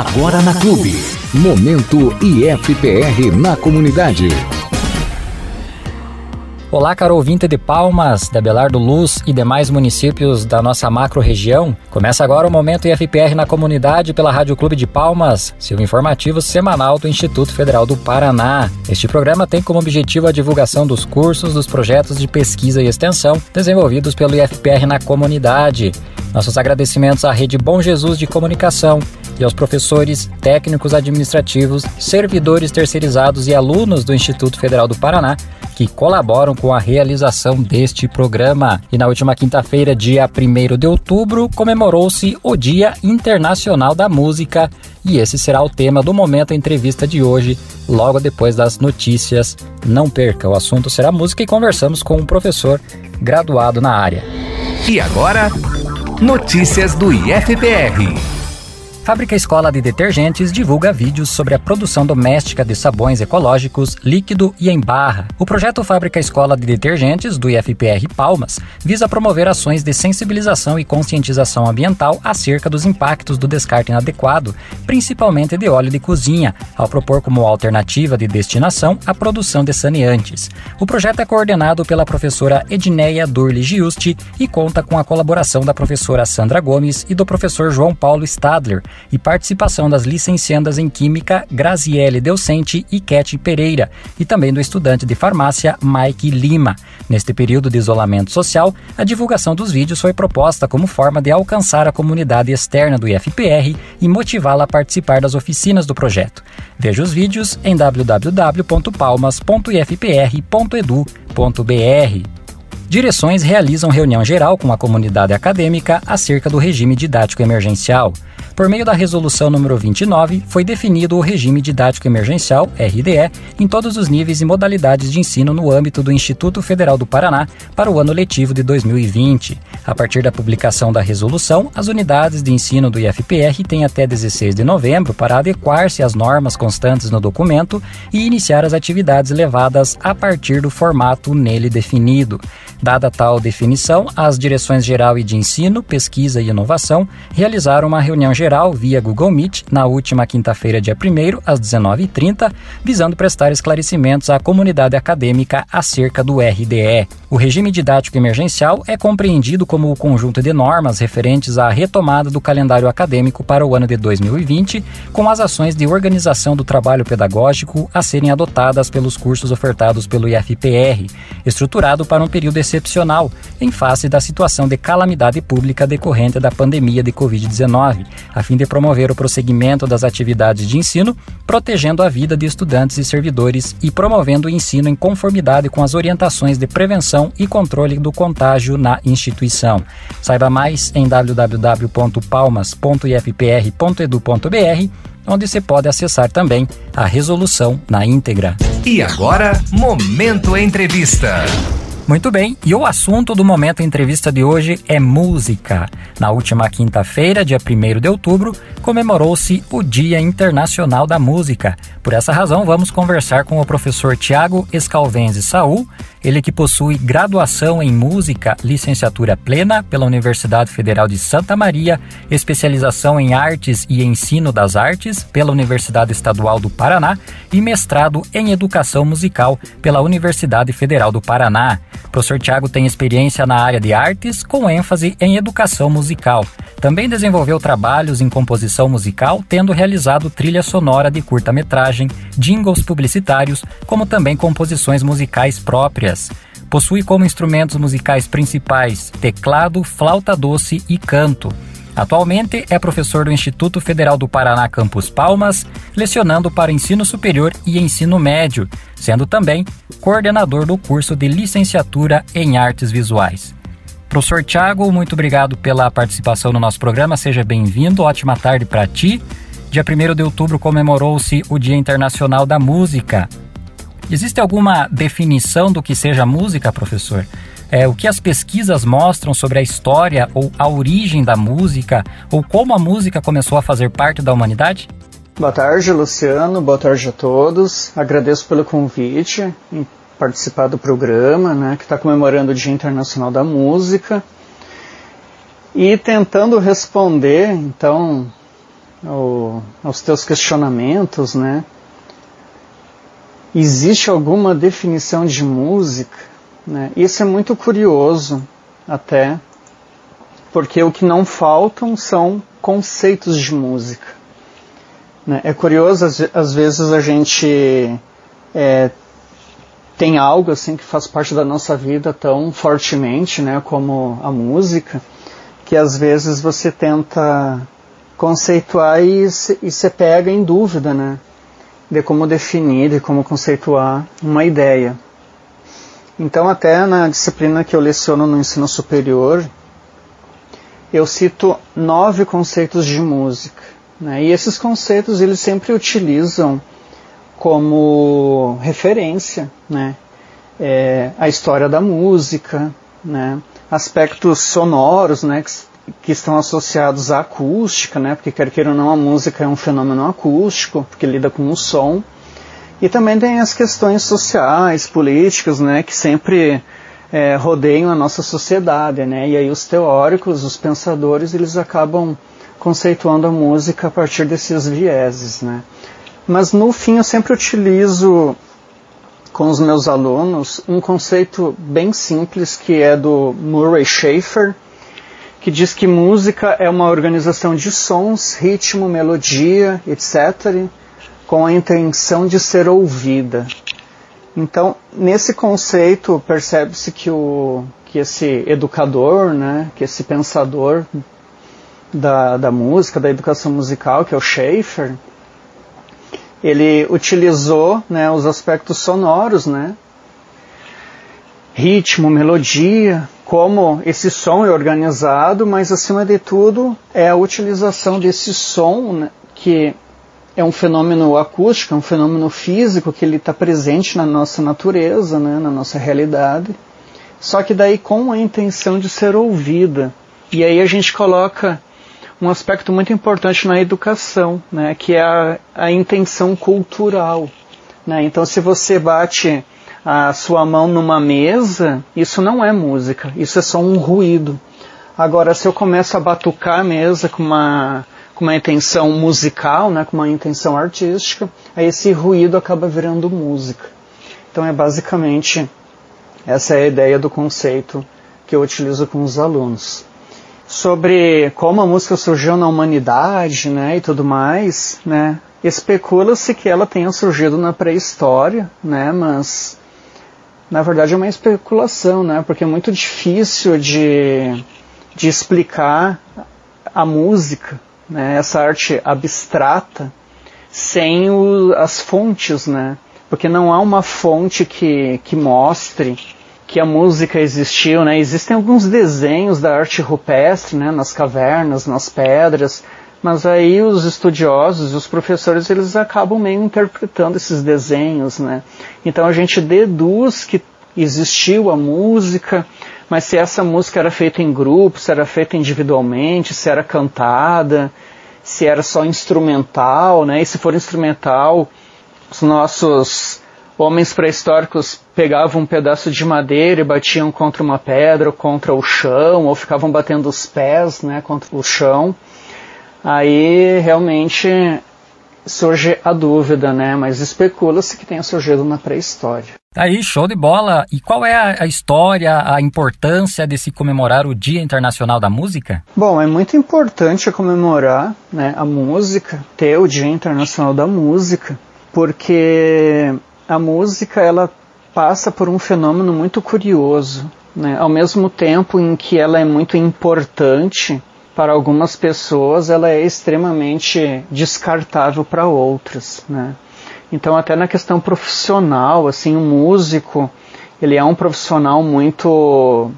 Agora na Clube. Momento IFPR na comunidade. Olá, caro ouvinte de Palmas, da Belardo Luz e demais municípios da nossa macro-região. Começa agora o Momento IFPR na comunidade pela Rádio Clube de Palmas, seu informativo semanal do Instituto Federal do Paraná. Este programa tem como objetivo a divulgação dos cursos, dos projetos de pesquisa e extensão desenvolvidos pelo IFPR na comunidade. Nossos agradecimentos à Rede Bom Jesus de Comunicação e aos professores, técnicos administrativos, servidores terceirizados e alunos do Instituto Federal do Paraná que colaboram com a realização deste programa. E na última quinta-feira, dia 1 de outubro, comemorou-se o Dia Internacional da Música. E esse será o tema do momento entrevista de hoje, logo depois das notícias. Não perca, o assunto será música e conversamos com um professor graduado na área. E agora, notícias do IFPR. Fábrica Escola de Detergentes divulga vídeos sobre a produção doméstica de sabões ecológicos, líquido e em barra. O projeto Fábrica Escola de Detergentes, do IFPR Palmas, visa promover ações de sensibilização e conscientização ambiental acerca dos impactos do descarte inadequado, principalmente de óleo de cozinha, ao propor como alternativa de destinação a produção de saneantes. O projeto é coordenado pela professora Edneia Durli Giusti e conta com a colaboração da professora Sandra Gomes e do professor João Paulo Stadler, e participação das licenciandas em Química Graziele Delcente e Kete Pereira, e também do estudante de farmácia Mike Lima. Neste período de isolamento social, a divulgação dos vídeos foi proposta como forma de alcançar a comunidade externa do IFPR e motivá-la a participar das oficinas do projeto. Veja os vídeos em www.palmas.ifpr.edu.br. Direções realizam reunião geral com a comunidade acadêmica acerca do regime didático emergencial. Por meio da resolução número 29, foi definido o regime didático emergencial, RDE, em todos os níveis e modalidades de ensino no âmbito do Instituto Federal do Paraná para o ano letivo de 2020. A partir da publicação da resolução, as unidades de ensino do IFPR têm até 16 de novembro para adequar-se às normas constantes no documento e iniciar as atividades levadas a partir do formato nele definido. Dada tal definição, as direções geral e de ensino, pesquisa e inovação realizaram uma reunião geral via Google Meet na última quinta-feira, dia 1 às 19h30, visando prestar esclarecimentos à comunidade acadêmica acerca do RDE. O regime didático emergencial é compreendido como o conjunto de normas referentes à retomada do calendário acadêmico para o ano de 2020, com as ações de organização do trabalho pedagógico a serem adotadas pelos cursos ofertados pelo IFPR, estruturado para um período excepcional, em face da situação de calamidade pública decorrente da pandemia de Covid-19, a fim de promover o prosseguimento das atividades de ensino, protegendo a vida de estudantes e servidores e promovendo o ensino em conformidade com as orientações de prevenção e controle do contágio na instituição. Saiba mais em www.palmas.ifpr.edu.br, onde você pode acessar também a resolução na íntegra. E agora, Momento Entrevista. Muito bem, e o assunto do momento entrevista de hoje é música. Na última quinta-feira, dia 1 de outubro, comemorou-se o Dia Internacional da Música. Por essa razão, vamos conversar com o professor Tiago Escalvenzi Saul, ele que possui graduação em música, licenciatura plena pela Universidade Federal de Santa Maria, especialização em artes e ensino das artes pela Universidade Estadual do Paraná e mestrado em educação musical pela Universidade Federal do Paraná. Professor Tiago tem experiência na área de artes, com ênfase em educação musical. Também desenvolveu trabalhos em composição musical, tendo realizado trilha sonora de curta-metragem, jingles publicitários, como também composições musicais próprias Possui como instrumentos musicais principais teclado, flauta doce e canto. Atualmente é professor do Instituto Federal do Paraná Campus Palmas, lecionando para ensino superior e ensino médio, sendo também coordenador do curso de licenciatura em artes visuais. Professor Tiago, muito obrigado pela participação no nosso programa, seja bem-vindo, ótima tarde para ti. Dia 1 de outubro comemorou-se o Dia Internacional da Música. Existe alguma definição do que seja música, professor? É, o que as pesquisas mostram sobre a história ou a origem da música, ou como a música começou a fazer parte da humanidade? Boa tarde, Luciano. Boa tarde a todos. Agradeço pelo convite em participar do programa, né, que está comemorando o Dia Internacional da Música. E tentando responder, então, ao, aos teus questionamentos, né? Existe alguma definição de música? Né? Isso é muito curioso, até, porque o que não faltam são conceitos de música. Né? É curioso, às, vezes a gente é, tem algo assim que faz parte da nossa vida tão fortemente, né, como a música, que às vezes você tenta conceituar e se, e se pega em dúvida, né, de como definir, de como conceituar uma ideia. Então, até na disciplina que eu leciono no ensino superior, eu cito nove conceitos de música. Né? E esses conceitos eles sempre utilizam como referência né? É, a história da música, né? aspectos sonoros né? que, que estão associados à acústica, né? porque quer queira ou não a música é um fenômeno acústico, porque lida com o som. E também tem as questões sociais, políticas, né, que sempre é, rodeiam a nossa sociedade, né? E aí os teóricos, os pensadores, eles acabam conceituando a música a partir desses vieses, né? Mas no fim eu sempre utilizo com os meus alunos um conceito bem simples que é do Murray Schafer, que diz que música é uma organização de sons, ritmo, melodia, etc., com a intenção de ser ouvida. Então, nesse conceito, percebe-se que, o, que esse educador, né, que esse pensador da, da música, da educação musical, que é o Schaefer, ele utilizou né, os aspectos sonoros, né, ritmo, melodia, como esse som é organizado, mas acima de tudo é a utilização desse som né, que é um fenômeno acústico, é um fenômeno físico que ele está presente na nossa natureza, né, na nossa realidade, só que daí com a intenção de ser ouvida. E aí a gente coloca um aspecto muito importante na educação, né, que é a, a intenção cultural. Né? Então, se você bate a sua mão numa mesa, isso não é música, isso é só um ruído. Agora, se eu começo a batucar a mesa com uma com uma intenção musical, né, com uma intenção artística, aí esse ruído acaba virando música. Então é basicamente essa é a ideia do conceito que eu utilizo com os alunos. Sobre como a música surgiu na humanidade, né, e tudo mais, né, especula-se que ela tenha surgido na pré-história, né, mas na verdade é uma especulação, né, porque é muito difícil de, de explicar a música né, essa arte abstrata, sem o, as fontes, né? Porque não há uma fonte que, que mostre que a música existiu, né? Existem alguns desenhos da arte rupestre, né? Nas cavernas, nas pedras, mas aí os estudiosos, os professores, eles acabam meio interpretando esses desenhos, né? Então a gente deduz que existiu a música, mas se essa música era feita em grupo, se era feita individualmente, se era cantada, se era só instrumental, né? E se for instrumental, os nossos homens pré-históricos pegavam um pedaço de madeira e batiam contra uma pedra ou contra o chão, ou ficavam batendo os pés, né, contra o chão. Aí realmente surge a dúvida, né? Mas especula-se que tenha surgido na pré-história. Aí, show de bola! E qual é a, a, história, a importância de se comemorar o Dia Internacional da Música? Bom, é muito importante comemorar né, a música, ter o Dia Internacional da Música, porque a música ela passa por um fenômeno muito curioso. Né? Ao mesmo tempo em que ela é muito importante para algumas pessoas, ela é extremamente descartável para outras. Né? Então, até na questão profissional, assim, o músico, ele é um profissional muito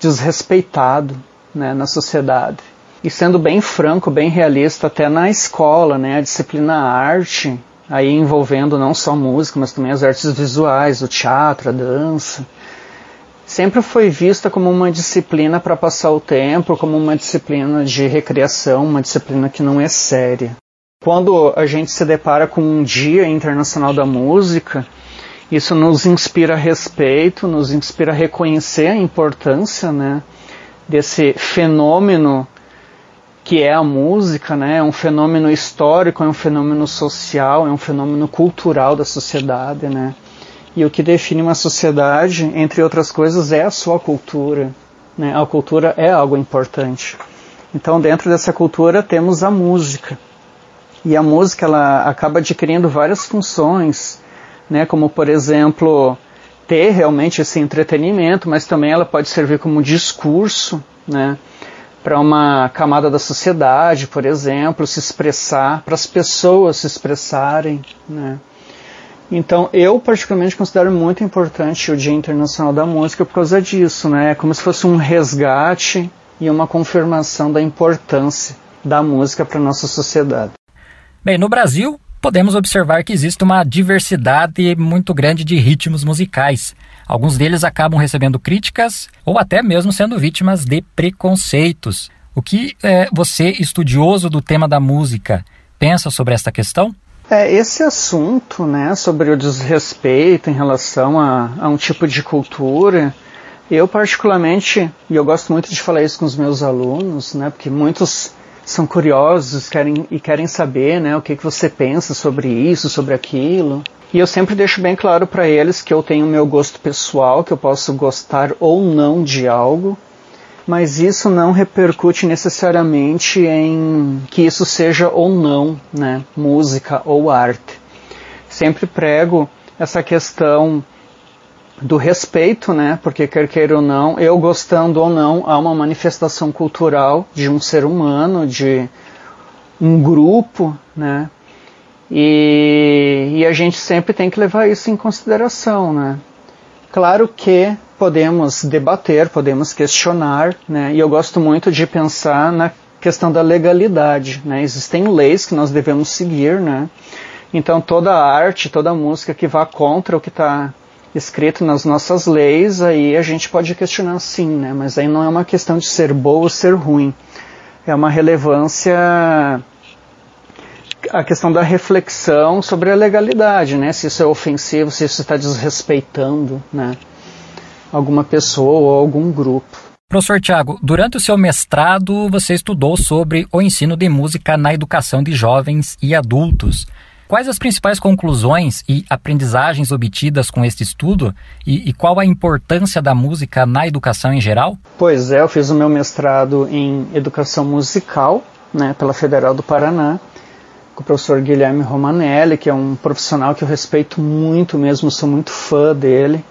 desrespeitado né, na sociedade. E sendo bem franco, bem realista, até na escola, né, a disciplina arte, aí envolvendo não só música, mas também as artes visuais, o teatro, a dança, sempre foi vista como uma disciplina para passar o tempo, como uma disciplina de recreação, uma disciplina que não é séria. Quando a gente se depara com um Dia Internacional da Música, isso nos inspira respeito, nos inspira a reconhecer a importância né, desse fenômeno que é a música, né? É um fenômeno histórico, é um fenômeno social, é um fenômeno cultural da sociedade, né? E o que define uma sociedade, entre outras coisas, é a sua cultura. Né? A cultura é algo importante. Então, dentro dessa cultura temos a música. E a música ela acaba adquirindo várias funções, né? Como por exemplo ter realmente esse entretenimento, mas também ela pode servir como discurso, né? Para uma camada da sociedade, por exemplo, se expressar, para as pessoas se expressarem, né? Então, eu particularmente considero muito importante o Dia Internacional da Música por causa disso, né? É como se fosse um resgate e uma confirmação da importância da música para nossa sociedade. Bem, no Brasil, podemos observar que existe uma diversidade muito grande de ritmos musicais. Alguns deles acabam recebendo críticas ou até mesmo sendo vítimas de preconceitos. O que é, você, estudioso do tema da música, pensa sobre esta questão? É, esse assunto, né, sobre o desrespeito em relação a, a um tipo de cultura, eu particularmente, e eu gosto muito de falar isso com os meus alunos, né, porque muitos são curiosos querem, e querem saber né, o que, que você pensa sobre isso, sobre aquilo. E eu sempre deixo bem claro para eles que eu tenho meu gosto pessoal, que eu posso gostar ou não de algo, mas isso não repercute necessariamente em que isso seja ou não né, música ou arte. Sempre prego essa questão do respeito, né? Porque quer queira ou não, eu gostando ou não, há uma manifestação cultural de um ser humano, de um grupo, né? E, e a gente sempre tem que levar isso em consideração, né? Claro que podemos debater, podemos questionar, né? E eu gosto muito de pensar na questão da legalidade, né? Existem leis que nós devemos seguir, né? Então toda arte, toda música que vá contra o que está escrito nas nossas leis, aí a gente pode questionar sim, né? Mas aí não é uma questão de ser boa ou ser ruim. É uma relevância a questão da reflexão sobre a legalidade, né? Se isso é ofensivo, se isso está desrespeitando, né? Alguma pessoa ou algum grupo. Professor Tiago, durante o seu mestrado você estudou sobre o ensino de música na educação de jovens e adultos. Quais as principais conclusões e aprendizagens obtidas com este estudo e, e, qual a importância da música na educação em geral? Pois é, eu fiz o meu mestrado em educação musical né, pela Federal do Paraná com o professor Guilherme Romanelli, que é um profissional que eu respeito muito mesmo, sou muito fã dele.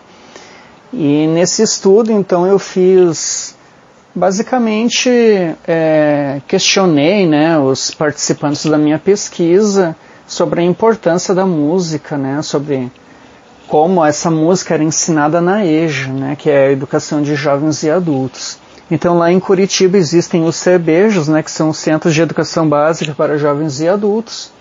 E nesse estudo, então, eu fiz basicamente é, questionei né, os participantes da minha pesquisa sobre a importância da música, né, sobre como essa música era ensinada na EJA, né, que é a Educação de Jovens e Adultos. Então lá em Curitiba existem os CEBEJOS, né, que são os Centros de Educação Básica para Jovens e Adultos,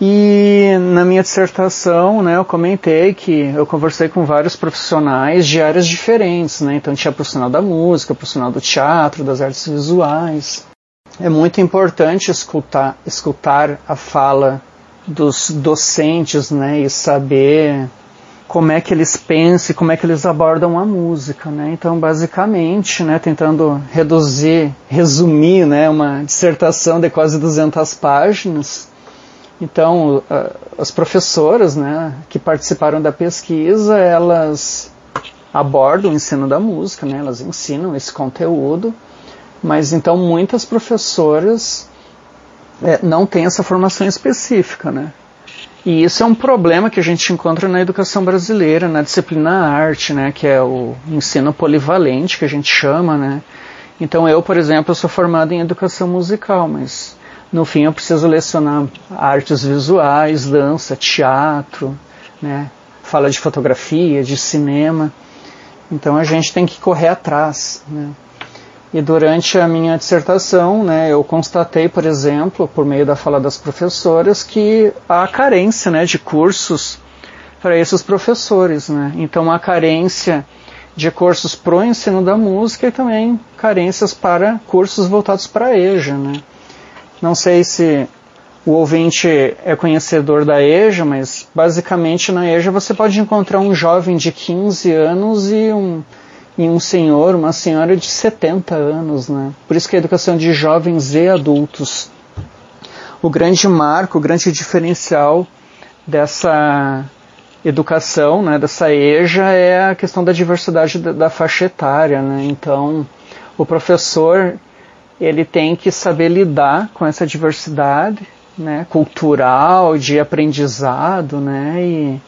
e na minha dissertação, né, eu comentei que eu conversei com vários profissionais de áreas diferentes, né? Então tinha profissional da música, profissional do teatro, das artes visuais. É muito importante escutar, escutar a fala dos docentes, né, e saber como é que eles pensam, como é que eles abordam a música, né? Então, basicamente, né, tentando reduzir, resumir, né, uma dissertação de quase 200 páginas, então, as professoras né, que participaram da pesquisa, elas abordam o ensino da música, né, elas ensinam esse conteúdo, mas então muitas professoras é, não têm essa formação específica. Né? E isso é um problema que a gente encontra na educação brasileira, na disciplina arte, né, que é o ensino polivalente, que a gente chama. Né? Então, eu, por exemplo, sou formado em educação musical, mas no fim eu preciso lecionar artes visuais, dança, teatro, né? fala de fotografia, de cinema. Então a gente tem que correr atrás. Né? E durante a minha dissertação, né, eu constatei, por exemplo, por meio da fala das professoras, que há carência né, de cursos para esses professores. Né? Então há carência de cursos para o ensino da música e também carências para cursos voltados para a EJA. Né? Não sei se o ouvinte é conhecedor da EJA, mas basicamente na EJA você pode encontrar um jovem de 15 anos e um, e um senhor, uma senhora de 70 anos, né? Por isso que a educação de jovens e adultos. O grande marco, o grande diferencial dessa educação, né, dessa EJA é a questão da diversidade da, da faixa etária, né? Então, o professor ele tem que saber lidar com essa diversidade, né, cultural, de aprendizado, né, e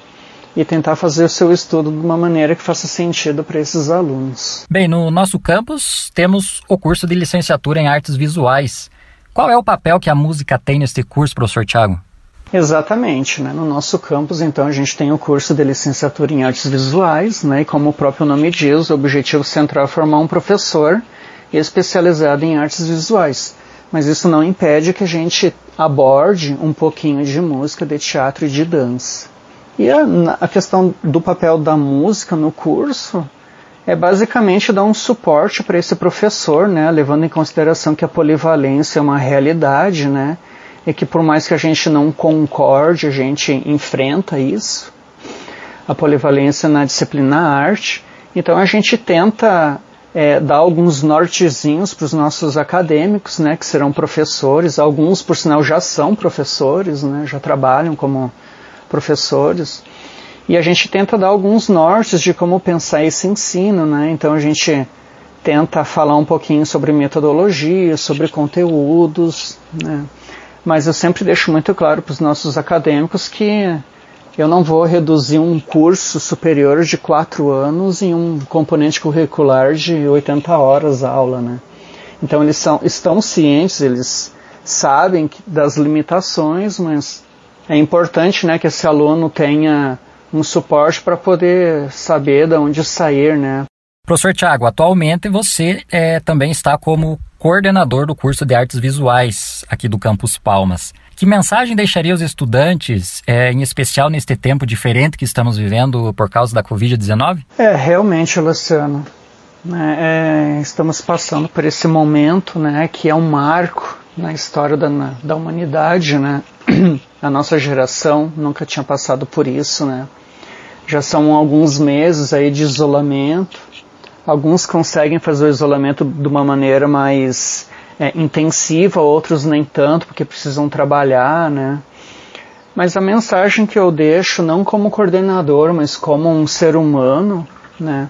e tentar fazer o seu estudo de uma maneira que faça sentido para esses alunos. Bem, no nosso campus temos o curso de licenciatura em artes visuais. Qual é o papel que a música tem neste curso, professor Tiago? Exatamente, né? no nosso campus então a gente tem o curso de licenciatura em artes visuais, né? e como o próprio nome diz, o objetivo central é formar um professor especializado em artes visuais. Mas isso não impede que a gente aborde um pouquinho de música, de teatro e de dança. E a, a questão do papel da música no curso é basicamente dar um suporte para esse professor, né, levando em consideração que a polivalência é uma realidade, né, e que por mais que a gente não concorde, a gente enfrenta isso, a polivalência na disciplina arte. Então a gente tenta é, dar alguns nortezinhos para os nossos acadêmicos, né, que serão professores. Alguns, por sinal, já são professores, né, já trabalham como professores, e a gente tenta dar alguns nortes de como pensar esse ensino, né? Então a gente tenta falar um pouquinho sobre metodologia, sobre conteúdos, né? Mas eu sempre deixo muito claro para os nossos acadêmicos que eu não vou reduzir um curso superior de quatro anos em um componente curricular de 80 horas aula, né? Então eles são, estão cientes, eles sabem das limitações, mas é importante né, que esse aluno tenha um suporte para poder saber de onde sair. Né. Professor Tiago, atualmente você é, também está como coordenador do curso de artes visuais aqui do Campus Palmas. Que mensagem deixaria os estudantes, é, em especial neste tempo diferente que estamos vivendo por causa da Covid-19? É, realmente, Luciano. É, é, estamos passando por esse momento né, que é um marco na história da, da humanidade. Né? A nossa geração nunca tinha passado por isso, né? Já são alguns meses aí de isolamento. Alguns conseguem fazer o isolamento de uma maneira mais é, intensiva, outros nem tanto, porque precisam trabalhar, né? Mas a mensagem que eu deixo, não como coordenador, mas como um ser humano, né?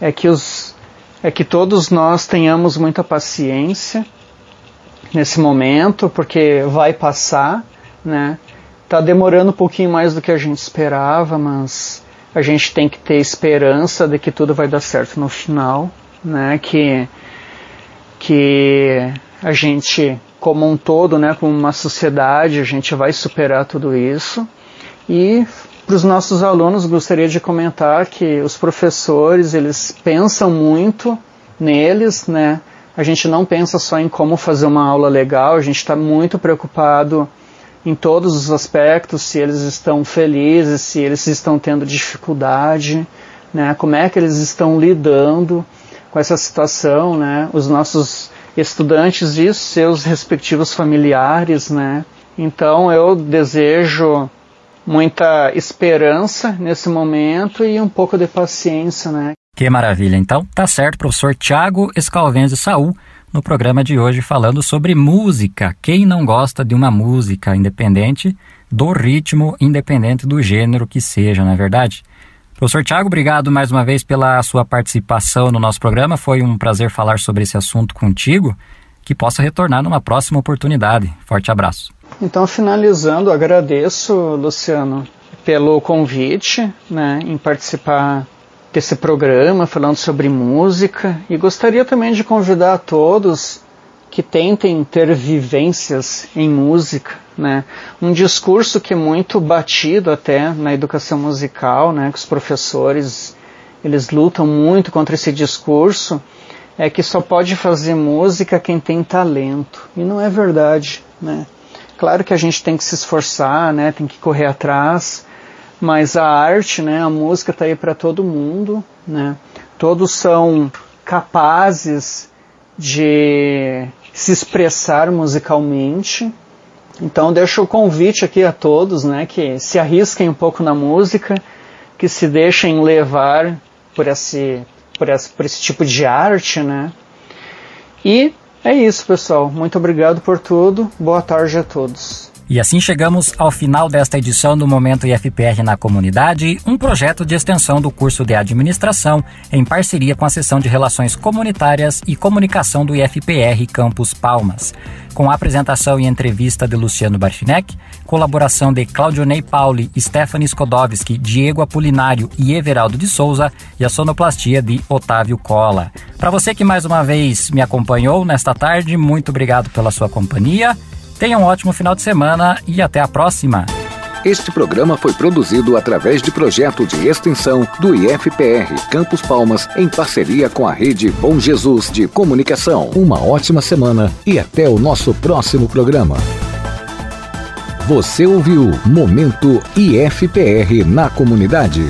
É que, os, é que todos nós tenhamos muita paciência nesse momento, porque vai passar né? Tá demorando um pouquinho mais do que a gente esperava, mas a gente tem que ter esperança de que tudo vai dar certo no final, né? Que que a gente como um todo, né, como uma sociedade, a gente vai superar tudo isso. E para os nossos alunos gostaria de comentar que os professores eles pensam muito neles, né? A gente não pensa só em como fazer uma aula legal, a gente está muito preocupado em todos os aspectos, se eles estão felizes, se eles estão tendo dificuldade, né? Como é que eles estão lidando com essa situação, né? Os nossos estudantes e seus respectivos familiares, né? Então eu desejo muita esperança nesse momento e um pouco de paciência, né? Que maravilha. Então, tá certo, professor Tiago Escalvenze Saul no programa de hoje falando sobre música. Quem não gosta de uma música independente do ritmo, independente do gênero que seja, não é verdade? Professor Tiago, obrigado mais uma vez pela sua participação no nosso programa. Foi um prazer falar sobre esse assunto contigo. Que possa retornar numa próxima oportunidade. Forte abraço. Então, finalizando, agradeço, Luciano, pelo convite né, em participar desse programa falando sobre música e gostaria também de convidar a todos que tentem ter vivências em música, né? Um discurso que é muito batido até na educação musical, né? Que os professores eles lutam muito contra esse discurso é que só pode fazer música quem tem talento e não é verdade, né? Claro que a gente tem que se esforçar, né? Tem que correr atrás, mas a arte, né, a música está aí para todo mundo, né? Todos são capazes de se expressar musicalmente. Então deixo o convite aqui a todos, né, que se arrisquem um pouco na música, que se deixem levar por esse por, esse, por esse tipo de arte, né? E é isso, pessoal. Muito obrigado por tudo. Boa tarde a todos. E assim chegamos ao final desta edição do Momento IFPR na Comunidade, um projeto de extensão do curso de administração em parceria com a seção de Relações Comunitárias e Comunicação do IFPR Campus Palmas. Com a apresentação e entrevista de Luciano Barchinek, colaboração de Claudionei Pauli, Stephanie Skodowski, Diego Apolinário e Everaldo de Souza e a sonoplastia de Otávio Cola. Para você que mais uma vez me acompanhou nesta tarde, muito obrigado pela sua companhia. Tenha um ótimo final de semana e até a próxima. Este programa foi produzido através de projeto de extensão do IFPR Campos Palmas em parceria com a rede Bom Jesus de Comunicação. Uma ótima semana e até o nosso próximo programa. Você ouviu Momento IFPR na comunidade.